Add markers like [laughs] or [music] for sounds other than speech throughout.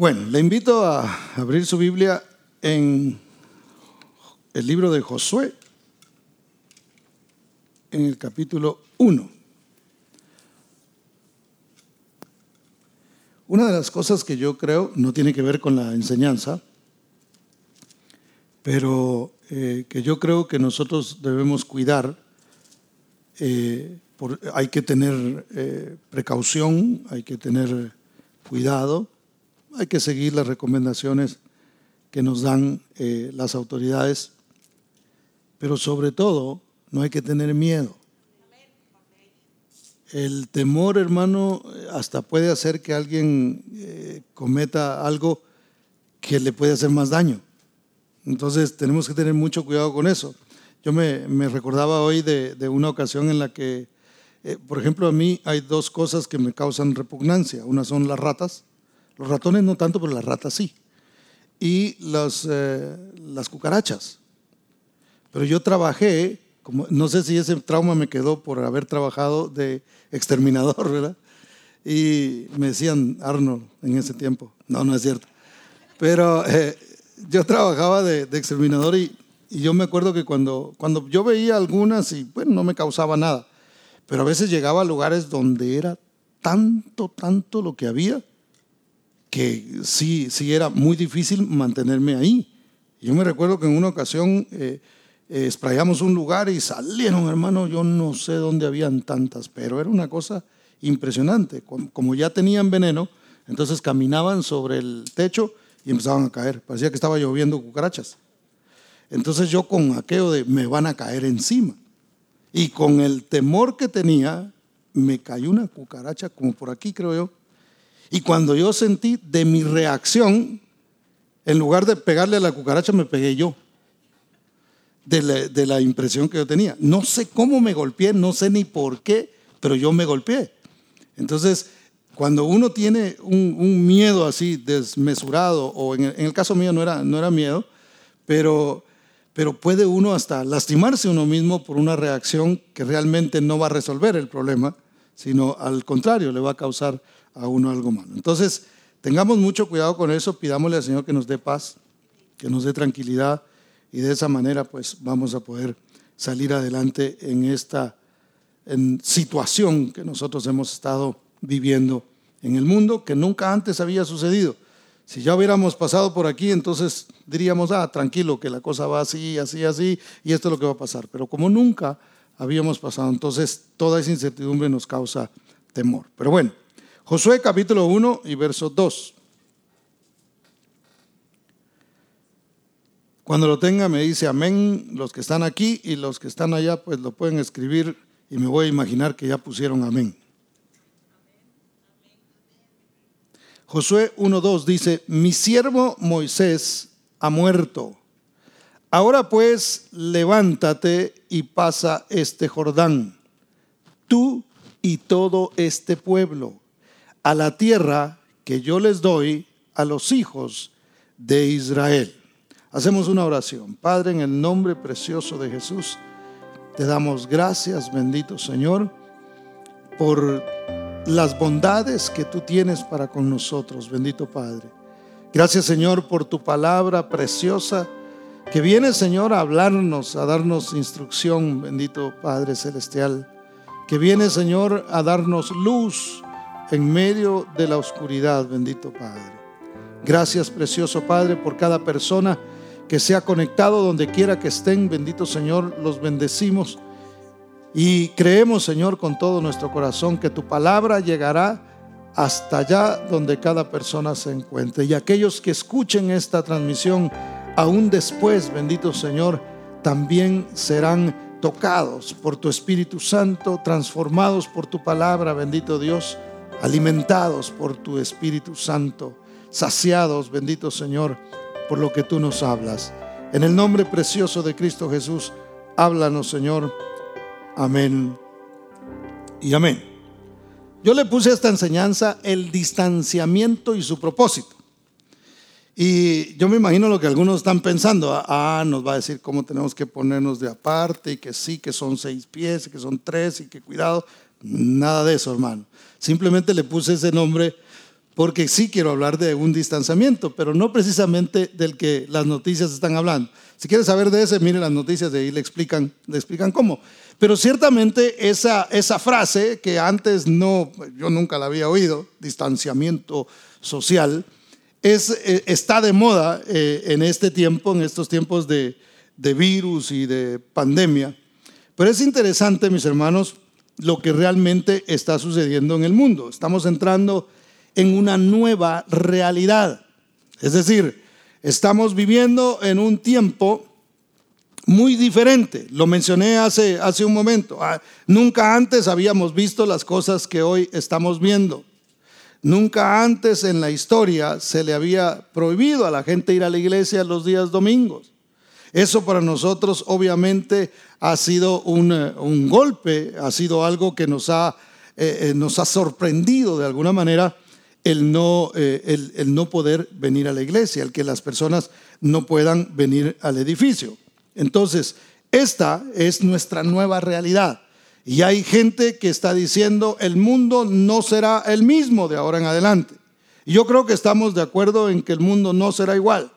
Bueno, le invito a abrir su Biblia en el libro de Josué, en el capítulo 1. Una de las cosas que yo creo no tiene que ver con la enseñanza, pero eh, que yo creo que nosotros debemos cuidar, eh, hay que tener eh, precaución, hay que tener cuidado hay que seguir las recomendaciones que nos dan eh, las autoridades, pero sobre todo no hay que tener miedo. El temor, hermano, hasta puede hacer que alguien eh, cometa algo que le puede hacer más daño. Entonces tenemos que tener mucho cuidado con eso. Yo me, recordaba hoy de, una ocasión en la que, eh, por ejemplo, a mí hay dos cosas que me causan repugnancia. Una son las ratas los ratones no tanto, pero las ratas sí. Y eh, las cucarachas. Pero yo trabajé, como, no sé si ese trauma me quedó por haber trabajado de exterminador, [laughs] ¿verdad? Y me decían Arnold en ese tiempo. No, no es cierto. Pero eh, yo trabajaba de, exterminador y, y, yo me acuerdo que cuando, cuando yo veía algunas y bueno, no me causaba nada. Pero a veces llegaba a lugares donde era tanto, tanto lo que había que sí, sí era muy difícil mantenerme ahí. Yo me recuerdo que en una ocasión eh, eh un lugar y salieron, hermano, yo no sé dónde habían tantas, pero era una cosa impresionante. Como ya tenían veneno, entonces caminaban sobre el techo y empezaban a caer. Parecía que estaba lloviendo cucarachas. Entonces yo con aquello de me van a caer encima. Y con el temor que tenía, me cayó una cucaracha, como por aquí creo yo, y cuando yo sentí de mi reacción, en lugar de pegarle a la cucaracha, me pegué yo. De la, impresión que yo tenía. No sé cómo me golpeé, no sé ni por qué, pero yo me golpeé. Entonces, cuando uno tiene un, miedo así desmesurado, o en el, caso mío no era, no era miedo, pero, pero puede uno hasta lastimarse uno mismo por una reacción que realmente no va a resolver el problema, sino al contrario, le va a causar a uno algo malo. Entonces, tengamos mucho cuidado con eso, pidámosle al Señor que nos dé paz, que nos dé tranquilidad y de esa manera pues vamos a poder salir adelante en esta situación que nosotros hemos estado viviendo en el mundo que nunca antes había sucedido. Si ya hubiéramos pasado por aquí, entonces diríamos, ah, tranquilo, que la cosa va así, así, así, y esto es lo que va a pasar. Pero como nunca habíamos pasado, entonces toda esa incertidumbre nos causa temor. Pero bueno, Josué capítulo 1 y verso 2. Cuando lo tenga me dice amén los que están aquí y los que están allá pues lo pueden escribir y me voy a imaginar que ya pusieron amén. Josué 1.2 dice, mi siervo Moisés ha muerto. Ahora pues levántate y pasa este Jordán, tú y todo este pueblo a la tierra que yo les doy a los hijos de Israel. Hacemos una oración. Padre, en el nombre precioso de Jesús, te damos gracias, bendito Señor, por las bondades que tú tienes para con nosotros, bendito Padre. Gracias, Señor, por tu palabra preciosa que viene, Señor, a hablarnos, a darnos instrucción, bendito Padre Celestial. Que viene, Señor, a darnos luz en medio de la oscuridad, bendito Padre. Gracias, precioso Padre, por cada persona que se ha conectado donde quiera que estén, bendito Señor, los bendecimos. Y creemos, Señor, con todo nuestro corazón que tu palabra llegará hasta allá donde cada persona se encuentre. Y aquellos que escuchen esta transmisión, aún después, bendito Señor, también serán tocados por tu Espíritu Santo, transformados por tu palabra, bendito Dios alimentados por tu Espíritu Santo, saciados, bendito Señor, por lo que tú nos hablas. En el nombre precioso de Cristo Jesús, háblanos, Señor. Amén y amén. Yo le puse a esta enseñanza el distanciamiento y su propósito. Y yo me imagino lo que algunos están pensando. Ah, nos va a decir cómo tenemos que ponernos de aparte y que sí, que son seis pies, que son tres y que cuidado. Nada de eso, hermano. Simplemente le puse ese nombre porque sí quiero hablar de un distanciamiento, pero no precisamente del que las noticias están hablando. Si quiere saber de ese, mire las noticias, de ahí le explican, le explican cómo. Pero ciertamente esa, esa frase que antes no, yo nunca la había oído, distanciamiento social, es, eh, está de moda eh, en este tiempo, en estos tiempos de, de virus y de pandemia. Pero es interesante, mis hermanos, lo que realmente está sucediendo en el mundo. Estamos entrando en una nueva realidad. Es decir, estamos viviendo en un tiempo muy diferente. Lo mencioné hace, hace un momento. Ah, nunca antes habíamos visto las cosas que hoy estamos viendo. Nunca antes en la historia se le había prohibido a la gente ir a la iglesia los días domingos. Eso para nosotros obviamente ha sido un, eh, golpe, ha sido algo que nos ha, eh, eh, nos ha sorprendido de alguna manera el no, el, el no poder venir a la iglesia, el que las personas no puedan venir al edificio. Entonces, esta es nuestra nueva realidad. Y hay gente que está diciendo, el mundo no será el mismo de ahora en adelante. Yo creo que estamos de acuerdo en que el mundo no será igual.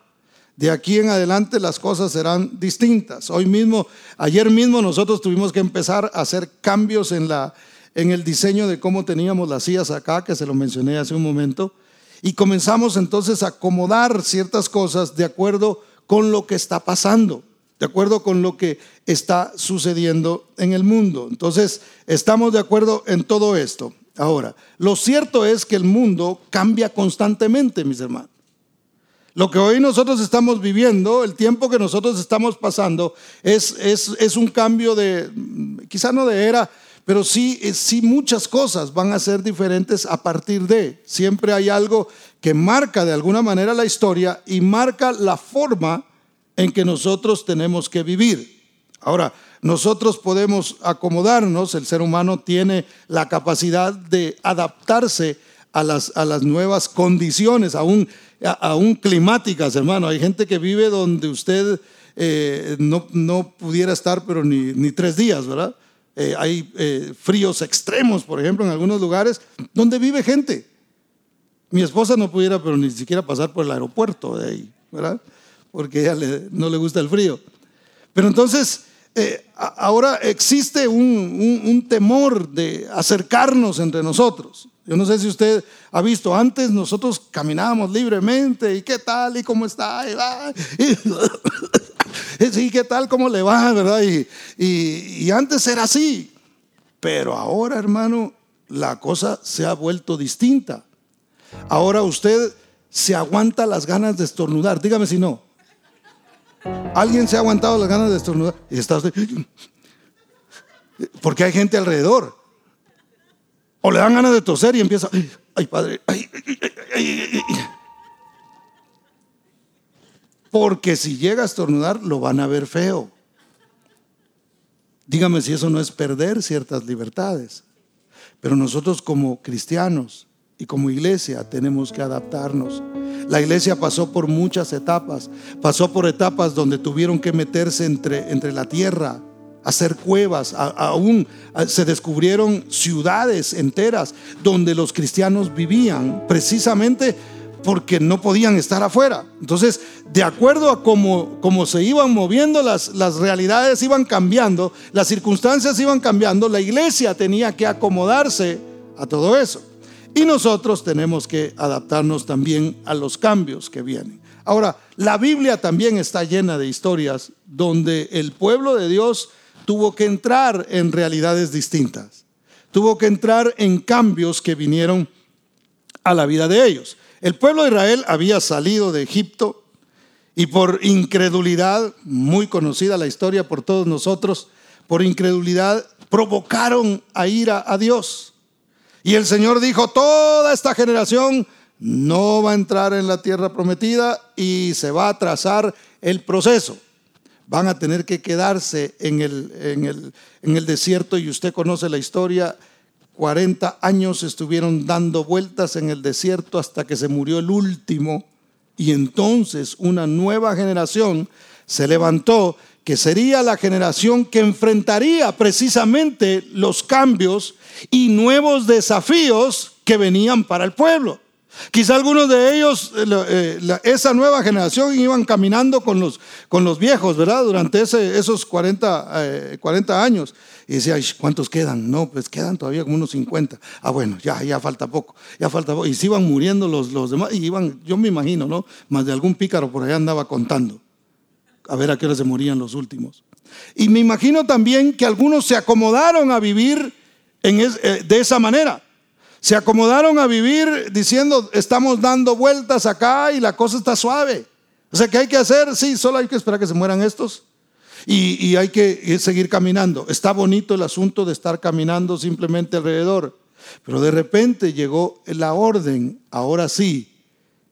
De aquí en adelante las cosas serán distintas. Hoy mismo, ayer mismo nosotros tuvimos que empezar a hacer cambios en, la, en el diseño de cómo teníamos las sillas acá, que se lo mencioné hace un momento. Y comenzamos entonces a acomodar ciertas cosas de acuerdo con lo que está pasando, de acuerdo con lo que está sucediendo en el mundo. Entonces, estamos de acuerdo en todo esto. Ahora, lo cierto es que el mundo cambia constantemente, mis hermanos. Lo que hoy nosotros estamos viviendo, el tiempo que nosotros estamos pasando, es, es, un cambio de, quizá no de era, pero sí, sí muchas cosas van a ser diferentes a partir de. Siempre hay algo que marca de alguna manera la historia y marca la forma en que nosotros tenemos que vivir. Ahora, nosotros podemos acomodarnos, el ser humano tiene la capacidad de adaptarse a las, a las nuevas condiciones, aún, aún climáticas, hermano. Hay gente que vive donde usted eh, no, no, pudiera estar, pero ni, ni tres días, ¿verdad? Eh, hay eh, fríos extremos, por ejemplo, en algunos lugares donde vive gente. Mi esposa no pudiera, pero ni siquiera pasar por el aeropuerto de ahí, ¿verdad? Porque ella no le gusta el frío. Pero entonces, ahora existe un, un temor de acercarnos entre nosotros. Yo no sé si usted ha visto, antes nosotros caminábamos libremente y qué tal y cómo está, y, [laughs] qué tal, cómo le va, ¿verdad? Y, y antes era así, pero ahora, hermano, la cosa se ha vuelto distinta. Ahora usted se aguanta las ganas de estornudar, dígame si no. Alguien se ha aguantado las ganas de estornudar y está usted, [laughs] porque hay gente alrededor. O le dan ganas de toser y empieza, ay padre, Porque si llega a estornudar, lo van a ver feo. Dígame si eso no es perder ciertas libertades. Pero nosotros como cristianos y como iglesia tenemos que adaptarnos. La iglesia pasó por muchas etapas. Pasó por etapas donde tuvieron que meterse entre, entre la tierra hacer cuevas, aún se descubrieron ciudades enteras donde los cristianos vivían precisamente porque no podían estar afuera. Entonces, de acuerdo a cómo, se iban moviendo las, las realidades, iban cambiando, las circunstancias iban cambiando, la iglesia tenía que acomodarse a todo eso. Y nosotros tenemos que adaptarnos también a los cambios que vienen. Ahora, la Biblia también está llena de historias donde el pueblo de Dios tuvo que entrar en realidades distintas. Tuvo que entrar en cambios que vinieron a la vida de ellos. El pueblo de Israel había salido de Egipto y por incredulidad, muy conocida la historia por todos nosotros, por incredulidad provocaron a ira a Dios. Y el Señor dijo, toda esta generación no va a entrar en la tierra prometida y se va a trazar el proceso van a tener que quedarse en el, en el, en el desierto y usted conoce la historia. 40 años estuvieron dando vueltas en el desierto hasta que se murió el último y entonces una nueva generación se levantó que sería la generación que enfrentaría precisamente los cambios y nuevos desafíos que venían para el pueblo. Quizá algunos de ellos, eh, eh, esa nueva generación, iban caminando con los, con los viejos, ¿verdad? Durante esos 40, 40 eh, años. Y decía, ¿cuántos quedan? No, pues quedan todavía como unos 50. Ah, bueno, ya, ya falta poco, ya falta poco. Y se iban muriendo los, los demás. Y iban, yo me imagino, ¿no? Más de algún pícaro por allá andaba contando. A ver a qué hora se morían los últimos. Y me imagino también que algunos se acomodaron a vivir en de esa manera. Se acomodaron a vivir diciendo, estamos dando vueltas acá y la cosa está suave. O sea, ¿qué hay que hacer? Sí, solo hay que esperar que se mueran estos. Y, hay que seguir caminando. Está bonito el asunto de estar caminando simplemente alrededor. Pero de repente llegó la orden, ahora sí,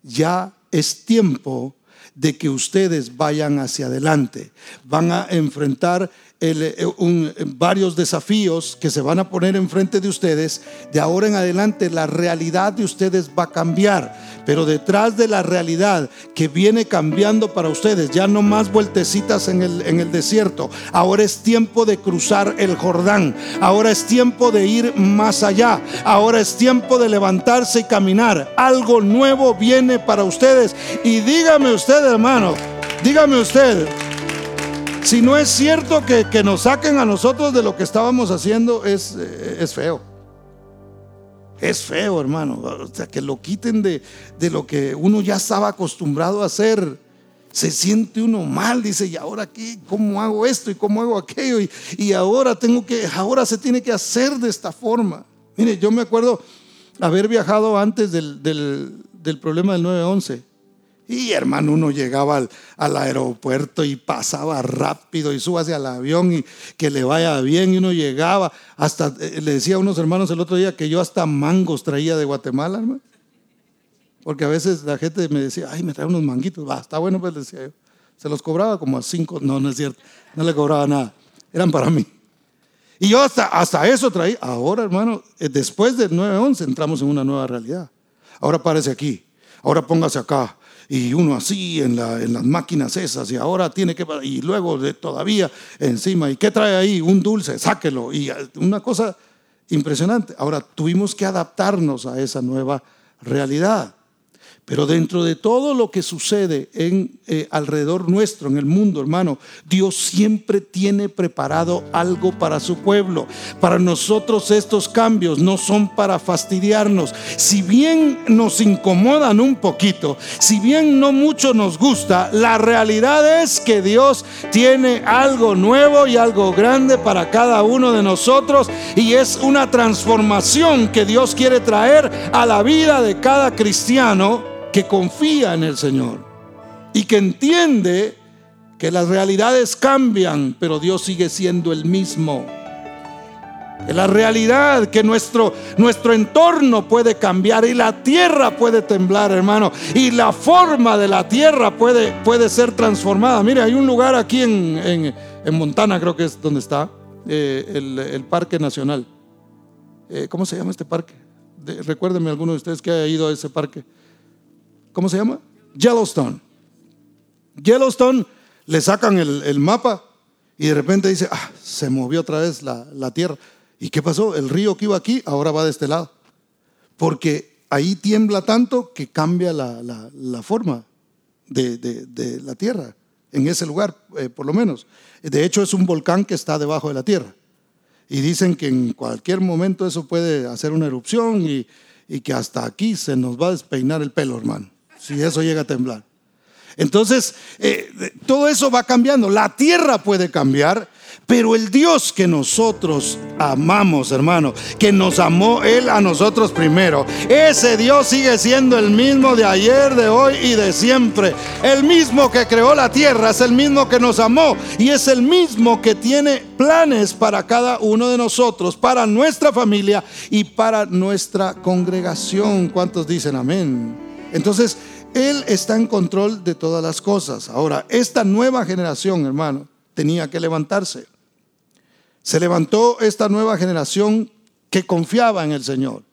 ya es tiempo de que ustedes vayan hacia adelante. Van a enfrentar eh, varios desafíos que se van a poner enfrente de ustedes, de ahora en adelante la realidad de ustedes va a cambiar. Pero detrás de la realidad que viene cambiando para ustedes, ya no más vueltecitas en el, en el desierto. Ahora es tiempo de cruzar el Jordán. Ahora es tiempo de ir más allá. Ahora es tiempo de levantarse y caminar. Algo nuevo viene para ustedes. Y dígame usted, hermano, dígame usted. Si no es cierto que, nos saquen a nosotros de lo que estábamos haciendo, es, eh, es feo. Es feo, hermano. O sea, que lo quiten de, de, lo que uno ya estaba acostumbrado a hacer. Se siente uno mal, dice, ¿y ahora qué? ¿Cómo hago esto y cómo hago aquello? Y, y ahora tengo que, ahora se tiene que hacer de esta forma. Mire, yo me acuerdo haber viajado antes del, del, del problema del 911 y hermano, uno llegaba al, aeropuerto y pasaba rápido y súbase al avión y que le vaya bien. Y uno llegaba, hasta eh, le decía a unos hermanos el otro día que yo hasta mangos traía de Guatemala, hermano. Porque a veces la gente me decía, ay, me trae unos manguitos. Va, está bueno, pues decía yo. Se los cobraba como a cinco. No, no es cierto. No le cobraba nada. Eran para mí. Y yo hasta, hasta eso traía. Ahora, hermano, eh, después del 9-11 entramos en una nueva realidad. Ahora párese aquí. Ahora póngase acá y uno así en, las máquinas esas y ahora tiene que, y luego de, todavía encima, ¿y qué trae ahí? Un dulce, sáquelo. Y una cosa impresionante. Ahora tuvimos que adaptarnos a esa nueva realidad. Pero dentro de todo lo que sucede en, eh, alrededor nuestro, en el mundo, hermano, Dios siempre tiene preparado algo para su pueblo. Para nosotros estos cambios no son para fastidiarnos. Si bien nos incomodan un poquito, si bien no mucho nos gusta, la realidad es que Dios tiene algo nuevo y algo grande para cada uno de nosotros y es una transformación que Dios quiere traer a la vida de cada cristiano que confía en el Señor y que entiende que las realidades cambian, pero Dios sigue siendo el mismo. Que la realidad, que nuestro, nuestro entorno puede cambiar y la tierra puede temblar, hermano. Y la forma de la tierra puede, puede ser transformada. Mire, hay un lugar aquí en, Montana, creo que es donde está, eh, el, Parque Nacional. Eh, ¿Cómo se llama este parque? recuérdenme alguno de ustedes que haya ido a ese parque. ¿Cómo se llama? Yellowstone. Yellowstone le sacan el, mapa y de repente dice, ah, se movió otra vez la, tierra. ¿Y qué pasó? El río que iba aquí ahora va de este lado. Porque ahí tiembla tanto que cambia la, forma de, la tierra, en ese lugar, eh, por lo menos. De hecho, es un volcán que está debajo de la tierra. Y dicen que en cualquier momento eso puede hacer una erupción y, y que hasta aquí se nos va a despeinar el pelo, hermano si eso llega a temblar. Entonces, eh, todo eso va cambiando. La tierra puede cambiar, pero el Dios que nosotros amamos, hermano, que nos amó Él a nosotros primero, ese Dios sigue siendo el mismo de ayer, de hoy y de siempre. El mismo que creó la tierra, es el mismo que nos amó y es el mismo que tiene planes para cada uno de nosotros, para nuestra familia y para nuestra congregación. ¿Cuántos dicen amén? Entonces, Él está en control de todas las cosas. Ahora, esta nueva generación, hermano, tenía que levantarse. Se levantó esta nueva generación que confiaba en el Señor.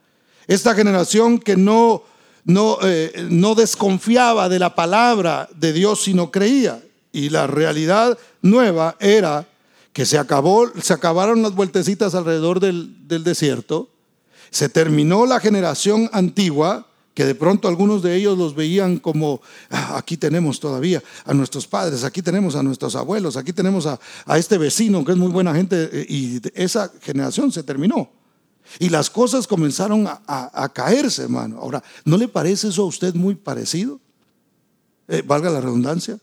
Esta generación que no, no, eh, no desconfiaba de la palabra de Dios, sino creía. Y la realidad nueva era que se, acabó, se acabaron las vueltecitas alrededor del, del desierto, se terminó la generación antigua, que de pronto algunos de ellos los veían como, ah, aquí tenemos todavía a nuestros padres, aquí tenemos a nuestros abuelos, aquí tenemos a, este vecino que es muy buena gente, eh, y esa generación se terminó. Y las cosas comenzaron a, caerse, hermano. Ahora, ¿no le parece eso a usted muy parecido? Eh, valga la redundancia.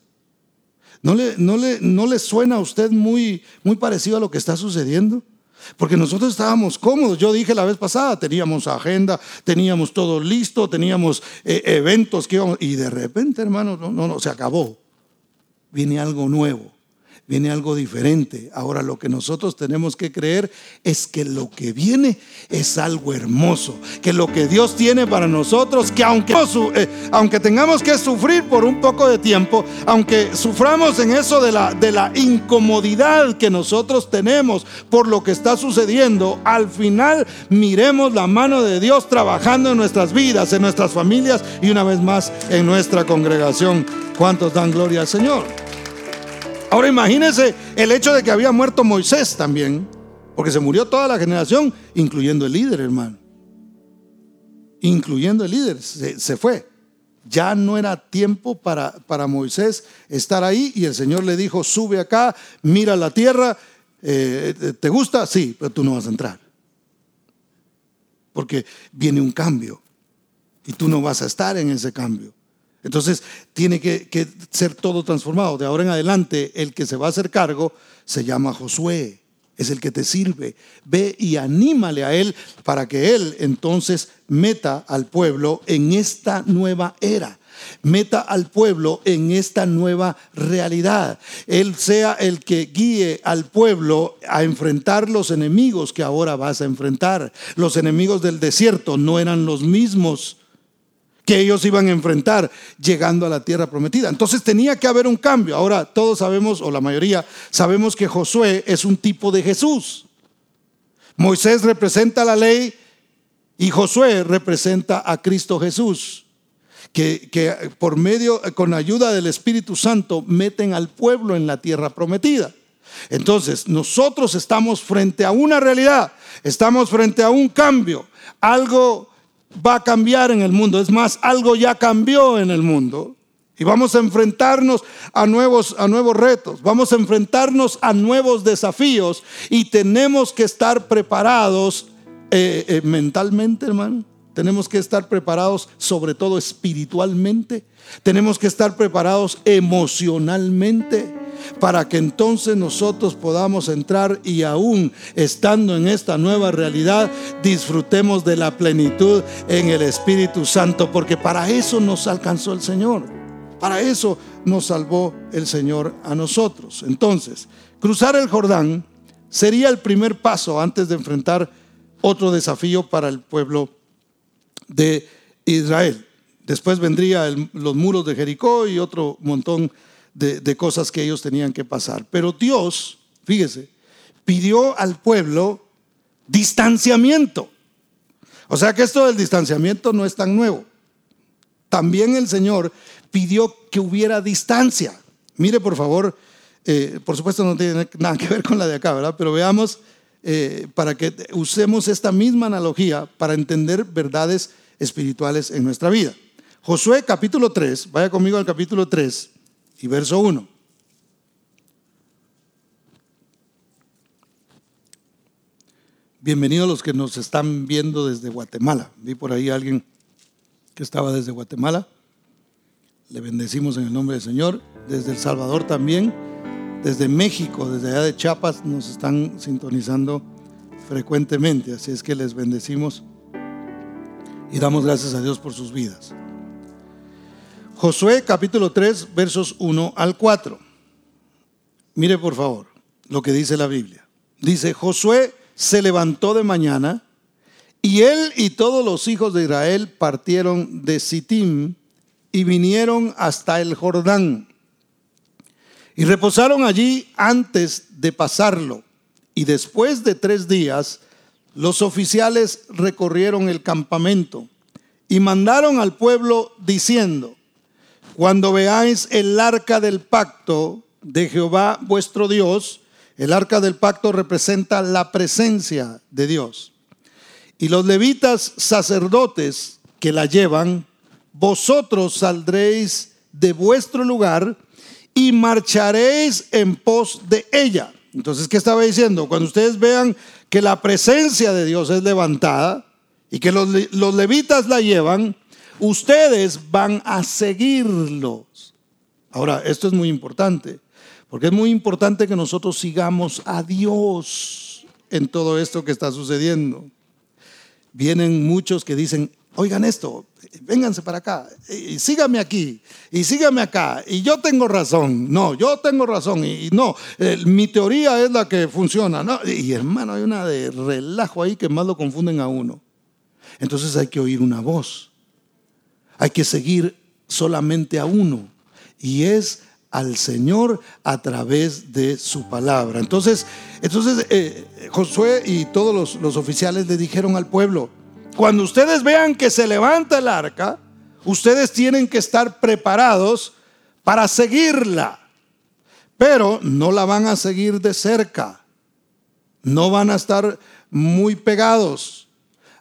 ¿No le, no, le, ¿No le suena a usted muy, muy parecido a lo que está sucediendo? Porque nosotros estábamos cómodos. Yo dije la vez pasada, teníamos agenda, teníamos todo listo, teníamos eh, eventos que íbamos. Y de repente, hermano, no, no, no, se acabó. Viene algo nuevo viene algo diferente. Ahora lo que nosotros tenemos que creer es que lo que viene es algo hermoso, que lo que Dios tiene para nosotros, que aunque, eh, aunque tengamos que sufrir por un poco de tiempo, aunque suframos en eso de la, de la incomodidad que nosotros tenemos por lo que está sucediendo, al final miremos la mano de Dios trabajando en nuestras vidas, en nuestras familias y una vez más en nuestra congregación. ¿Cuántos dan gloria al Señor? Ahora imagínense el hecho de que había muerto Moisés también, porque se murió toda la generación, incluyendo el líder, hermano. Incluyendo el líder, se, fue. Ya no era tiempo para, para, Moisés estar ahí y el Señor le dijo, sube acá, mira la tierra, eh, ¿te gusta? Sí, pero tú no vas a entrar. Porque viene un cambio y tú no vas a estar en ese cambio. Entonces tiene que, ser todo transformado. De ahora en adelante, el que se va a hacer cargo se llama Josué. Es el que te sirve. Ve y anímale a él para que él entonces meta al pueblo en esta nueva era meta al pueblo en esta nueva realidad. Él sea el que guíe al pueblo a enfrentar los enemigos que ahora vas a enfrentar. Los enemigos del desierto no eran los mismos que ellos iban a enfrentar llegando a la tierra prometida. Entonces tenía que haber un cambio. Ahora todos sabemos, o la mayoría, sabemos que Josué es un tipo de Jesús. Moisés representa la ley y Josué representa a Cristo Jesús, que, que por medio, con ayuda del Espíritu Santo, meten al pueblo en la tierra prometida. Entonces, nosotros estamos frente a una realidad, estamos frente a un cambio, algo va a cambiar en el mundo. Es más, algo ya cambió en el mundo. Y vamos a enfrentarnos a nuevos, a nuevos retos, vamos a enfrentarnos a nuevos desafíos y tenemos que estar preparados eh, eh, mentalmente, hermano. Tenemos que estar preparados sobre todo espiritualmente. Tenemos que estar preparados emocionalmente para que entonces nosotros podamos entrar y aún estando en esta nueva realidad, disfrutemos de la plenitud en el Espíritu Santo, porque para eso nos alcanzó el Señor. Para eso nos salvó el Señor a nosotros. Entonces, cruzar el Jordán sería el primer paso antes de enfrentar otro desafío para el pueblo de Israel. Después vendría los muros de Jericó y otro montón de, cosas que ellos tenían que pasar. Pero Dios, fíjese, pidió al pueblo distanciamiento. O sea que esto del distanciamiento no es tan nuevo. También el Señor pidió que hubiera distancia. Mire, por favor, eh, por supuesto no tiene nada que ver con la de acá, ¿verdad? Pero veamos eh, para que usemos esta misma analogía para entender verdades espirituales en nuestra vida. Josué capítulo 3, vaya conmigo al capítulo 3, y verso 1. Bienvenidos los que nos están viendo desde Guatemala. Vi por ahí a alguien que estaba desde Guatemala. Le bendecimos en el nombre del Señor. Desde El Salvador también. Desde México, desde allá de Chiapas, nos están sintonizando frecuentemente. Así es que les bendecimos y damos gracias a Dios por sus vidas. Josué capítulo 3 versos 1 al 4. Mire por favor lo que dice la Biblia. Dice, Josué se levantó de mañana y él y todos los hijos de Israel partieron de Sittim y vinieron hasta el Jordán. Y reposaron allí antes de pasarlo. Y después de tres días, los oficiales recorrieron el campamento y mandaron al pueblo diciendo, cuando veáis el arca del pacto de Jehová vuestro Dios, el arca del pacto representa la presencia de Dios. Y los levitas sacerdotes que la llevan, vosotros saldréis de vuestro lugar y marcharéis en pos de ella. Entonces, ¿qué estaba diciendo? Cuando ustedes vean que la presencia de Dios es levantada y que los, los levitas la llevan, ustedes van a seguirlos. Ahora, esto es muy importante, porque es muy importante que nosotros sigamos a Dios en todo esto que está sucediendo. Vienen muchos que dicen, oigan esto, vénganse para acá, y sígame aquí, y sígame acá, y yo tengo razón, no, yo tengo razón, y, no, mi teoría es la que funciona, no, y hermano, hay una de relajo ahí que más lo confunden a uno. Entonces hay que oír una voz, hay que seguir solamente a uno, y es al Señor a través de su palabra. Entonces, entonces eh, Josué y todos los, los oficiales le dijeron al pueblo, cuando ustedes vean que se levanta el arca, ustedes tienen que estar preparados para seguirla. Pero no la van a seguir de cerca. No van a estar muy pegados.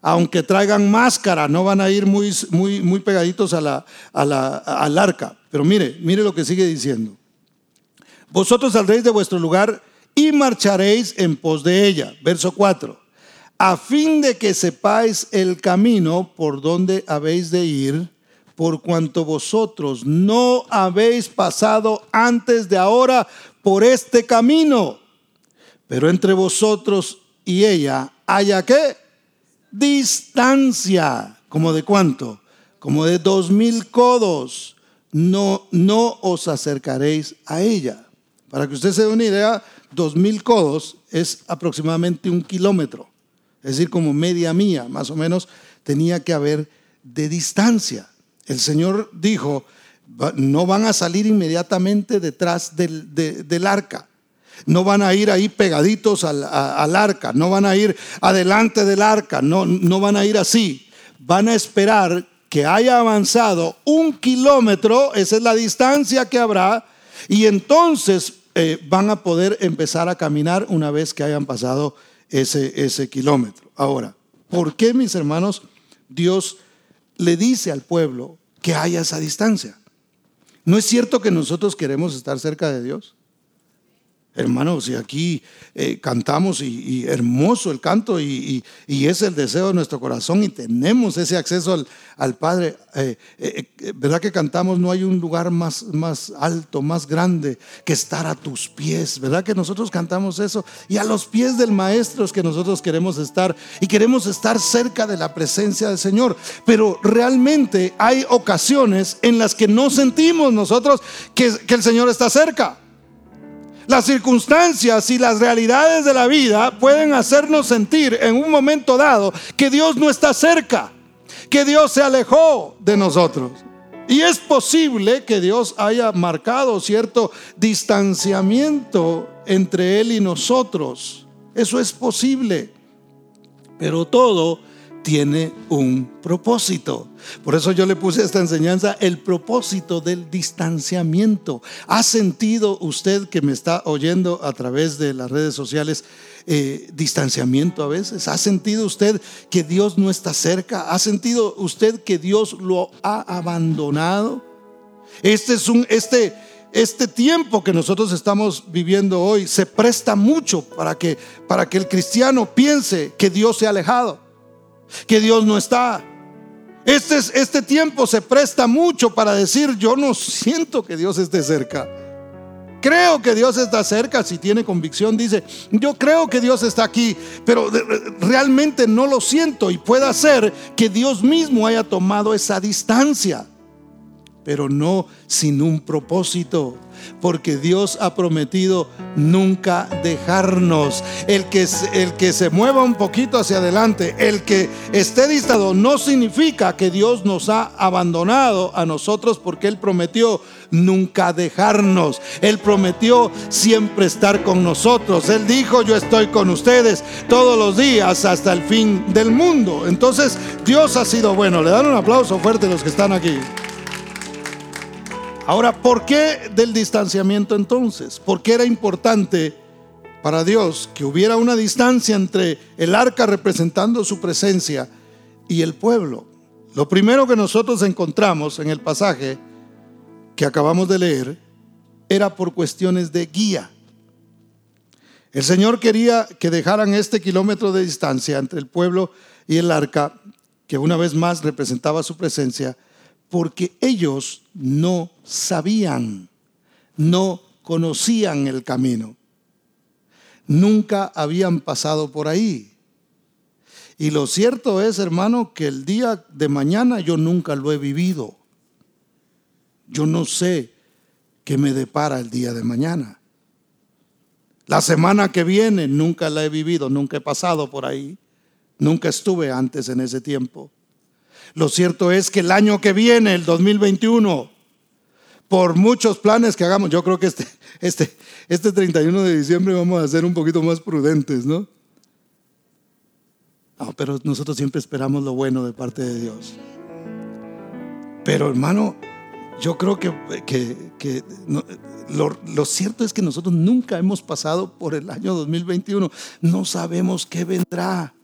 Aunque traigan máscara, no van a ir muy, muy, muy pegaditos a la, al arca. Pero mire, mire lo que sigue diciendo. Vosotros saldréis de vuestro lugar y marcharéis en pos de ella. Verso 4 a fin de que sepáis el camino por donde habéis de ir, por cuanto vosotros no habéis pasado antes de ahora por este camino. Pero entre vosotros y ella haya qué? Distancia. ¿Como de cuánto? Como de dos mil codos. No, no os acercaréis a ella. Para que usted se dé una idea, dos mil codos es aproximadamente un kilómetro es decir, como media mía, más o menos, tenía que haber de distancia. El Señor dijo, no van a salir inmediatamente detrás del, arca. No van a ir ahí pegaditos al, arca, no van a ir adelante del arca, no, no van a ir así. Van a esperar que haya avanzado un kilómetro, esa es la distancia que habrá, y entonces eh, van a poder empezar a caminar una vez que hayan pasado ese, ese kilómetro. Ahora, ¿por qué, mis hermanos, Dios le dice al pueblo que haya esa distancia? ¿No es cierto que nosotros queremos estar cerca de Dios? Hermanos, y aquí eh, cantamos y, hermoso el canto y, es el deseo de nuestro corazón y tenemos ese acceso al, Padre. Eh, eh, ¿Verdad que cantamos? No hay un lugar más, más alto, más grande que estar a tus pies. ¿Verdad que nosotros cantamos eso? Y a los pies del Maestro es que nosotros queremos estar y queremos estar cerca de la presencia del Señor. Pero realmente hay ocasiones en las que no sentimos nosotros que el Señor está cerca. Las circunstancias y las realidades de la vida pueden hacernos sentir en un momento dado que Dios no está cerca, que Dios se alejó de nosotros. Y es posible que Dios haya marcado cierto distanciamiento entre Él y nosotros. Eso es posible. Pero todo tiene un propósito. Por eso yo le puse esta enseñanza, el propósito del distanciamiento. ¿Ha sentido usted que me está oyendo a través de las redes sociales eh, distanciamiento a veces? ¿Ha sentido usted que Dios no está cerca? ¿Ha sentido usted que Dios lo ha abandonado? Este es un, este, este tiempo que nosotros estamos viviendo hoy se presta mucho para que, para que el cristiano piense que Dios se ha alejado que Dios no está. Este, este tiempo se presta mucho para decir, yo no siento que Dios esté cerca. Creo que Dios está cerca, si tiene convicción, dice, yo creo que Dios está aquí, pero realmente no lo siento y puede ser que Dios mismo haya tomado esa distancia, pero no sin un propósito porque Dios ha prometido nunca dejarnos. El que, el que se mueva un poquito hacia adelante, el que esté distado, no significa que Dios nos ha abandonado a nosotros porque Él prometió nunca dejarnos. Él prometió siempre estar con nosotros. Él dijo, yo estoy con ustedes todos los días hasta el fin del mundo. Entonces, Dios ha sido bueno. Le dan un aplauso fuerte a los que están aquí. Ahora, ¿por qué del distanciamiento entonces? ¿Por qué era importante para Dios que hubiera una distancia entre el arca representando su presencia y el pueblo? Lo primero que nosotros encontramos en el pasaje que acabamos de leer era por cuestiones de guía. El Señor quería que dejaran este kilómetro de distancia entre el pueblo y el arca, que una vez más representaba su presencia, porque ellos no sabían, no conocían el camino. Nunca habían pasado por ahí. Y lo cierto es, hermano, que el día de mañana yo nunca lo he vivido. Yo no sé qué me depara el día de mañana. La semana que viene nunca la he vivido, nunca he pasado por ahí. Nunca estuve antes en ese tiempo. Lo cierto es que el año que viene, el 2021, por muchos planes que hagamos, yo creo que este, este, este 31 de diciembre vamos a ser un poquito más prudentes, ¿no? No, pero nosotros siempre esperamos lo bueno de parte de Dios. Pero hermano, yo creo que, que, lo, lo, cierto es que nosotros nunca hemos pasado por el año 2021. No sabemos qué vendrá.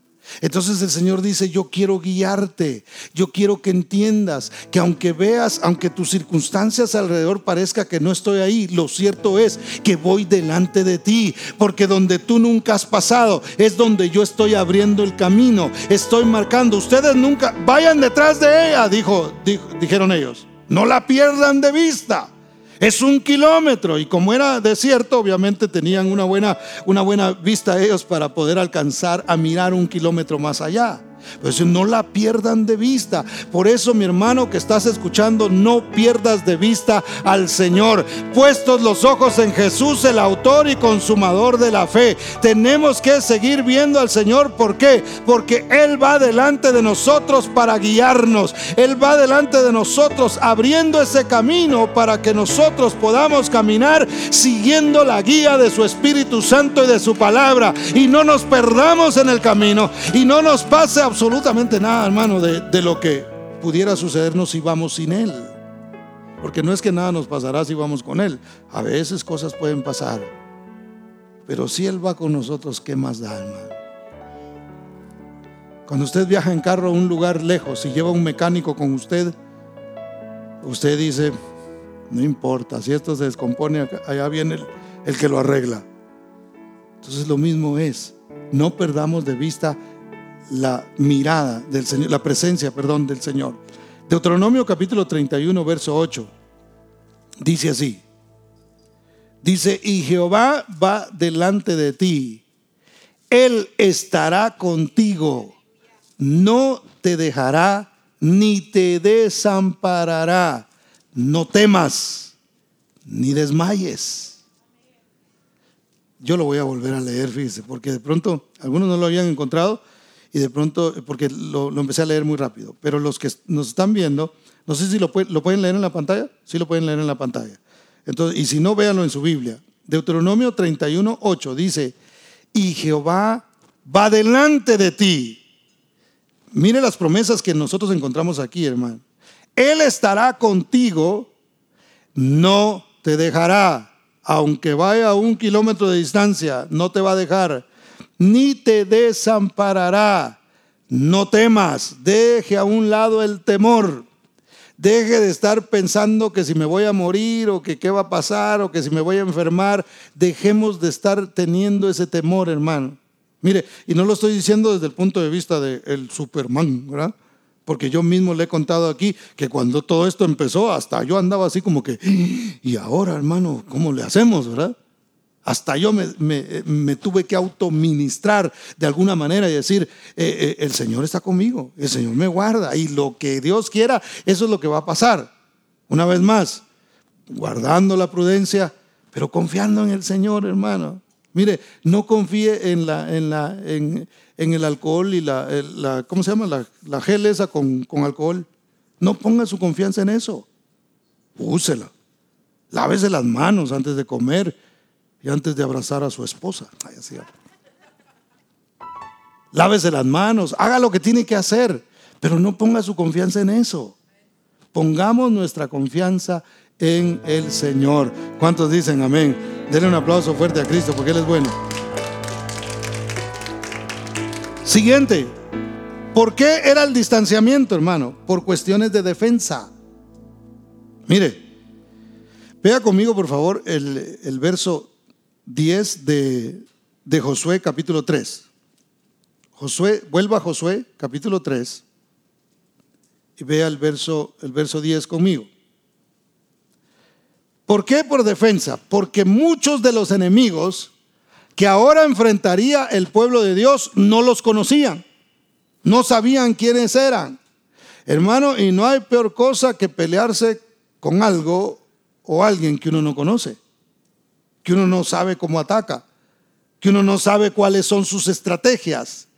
Entonces el Señor dice, yo quiero guiarte, yo quiero que entiendas que aunque veas, aunque tus circunstancias alrededor parezca que no estoy ahí, lo cierto es que voy delante de ti, porque donde tú nunca has pasado es donde yo estoy abriendo el camino, estoy marcando. Ustedes nunca vayan detrás de ella, dijo, dijeron ellos, no la pierdan de vista. Es un kilómetro y como era desierto, obviamente tenían una buena, una buena vista ellos para poder alcanzar a mirar un kilómetro más allá. Pues no la pierdan de vista. Por eso, mi hermano que estás escuchando, no pierdas de vista al Señor. Puestos los ojos en Jesús, el autor y consumador de la fe. Tenemos que seguir viendo al Señor. ¿Por qué? Porque Él va delante de nosotros para guiarnos. Él va delante de nosotros abriendo ese camino para que nosotros podamos caminar siguiendo la guía de su Espíritu Santo y de su palabra. Y no nos perdamos en el camino y no nos pase a absolutamente nada, hermano, de, lo que pudiera sucedernos si vamos sin Él. Porque no es que nada nos pasará si vamos con Él. A veces cosas pueden pasar. Pero si Él va con nosotros, ¿qué más da, hermano? Cuando usted viaja en carro a un lugar lejos y lleva un mecánico con usted, usted dice, no importa, si esto se descompone, allá viene el, el que lo arregla. Entonces lo mismo es, no perdamos de vista la mirada del Señor, la presencia, perdón, del Señor. Deuteronomio capítulo 31, verso 8. Dice así. Dice, y Jehová va delante de ti. Él estará contigo. No te dejará ni te desamparará. No temas ni desmayes. Yo lo voy a volver a leer, fíjese, porque de pronto algunos no lo habían encontrado y de pronto, porque lo, empecé a leer muy rápido, pero los que nos están viendo, no sé si lo, lo pueden leer en la pantalla, sí lo pueden leer en la pantalla. Entonces, y si no, véanlo en su Biblia. Deuteronomio 31, 8 dice, y Jehová va delante de ti. Mire las promesas que nosotros encontramos aquí, hermano. Él estará contigo, no te dejará, aunque vaya a un kilómetro de distancia, no te va a dejar ni te desamparará. No temas, deje a un lado el temor. Deje de estar pensando que si me voy a morir o que qué va a pasar o que si me voy a enfermar. Dejemos de estar teniendo ese temor, hermano. Mire, y no lo estoy diciendo desde el punto de vista del Superman, ¿verdad? Porque yo mismo le he contado aquí que cuando todo esto empezó, hasta yo andaba así como que, y ahora, hermano, ¿cómo le hacemos, verdad? Hasta yo me, tuve que autoministrar de alguna manera y decir, eh, eh, el Señor está conmigo, el Señor me guarda y lo que Dios quiera, eso es lo que va a pasar. Una vez más, guardando la prudencia, pero confiando en el Señor, hermano. Mire, no confíe en, el alcohol y la, la, ¿cómo se llama? La, la gel esa con, con alcohol. No ponga su confianza en eso. Úsela. Lávese las manos antes de comer y antes de abrazar a su esposa. Lávese las manos, haga lo que tiene que hacer, pero no ponga su confianza en eso. Pongamos nuestra confianza en el Señor. ¿Cuántos dicen amén? Denle un aplauso fuerte a Cristo porque Él es bueno. Siguiente, ¿Por qué era el distanciamiento, hermano? Por cuestiones de defensa. Mire, vea conmigo, por favor, el, verso 10 de, Josué capítulo 3. Josué, vuelva a Josué capítulo 3 y vea el verso, el verso 10 conmigo. ¿Por qué por defensa? Porque muchos de los enemigos que ahora enfrentaría el pueblo de Dios no los conocían, no sabían quiénes eran. Hermano, y no hay peor cosa que pelearse con algo o alguien que uno no conoce, que uno no sabe cómo ataca, que uno no sabe cuáles son sus estrategias,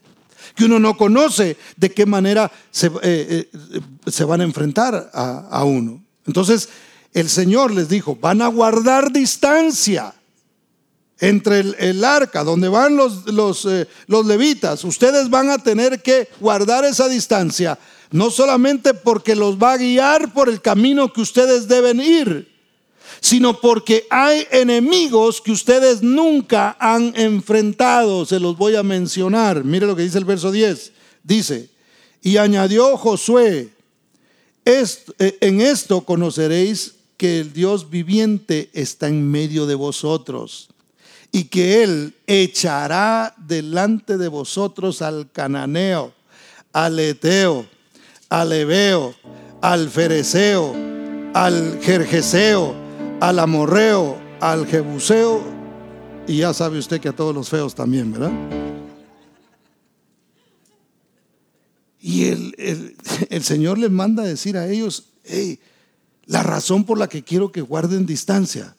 que uno no conoce de qué manera se, eh, eh, van a enfrentar a, uno. Entonces, el Señor les dijo, van a guardar distancia entre el, arca, donde van los, eh, los levitas. Ustedes van a tener que guardar esa distancia, no solamente porque los va a guiar por el camino que ustedes deben ir, sino porque hay enemigos que ustedes nunca han enfrentado. Se los voy a mencionar. Mire lo que dice el verso 10. Dice, y añadió Josué, eh, en esto conoceréis que el Dios viviente está en medio de vosotros y que Él echará delante de vosotros al cananeo, al eteo, al ebeo, al fereceo, al jerjeseo, al amorreo, al jebuseo y ya sabe usted que a todos los feos también, ¿verdad? Y el, [laughs] el, Señor les manda a decir a ellos, hey, la razón por la que quiero que guarden distancia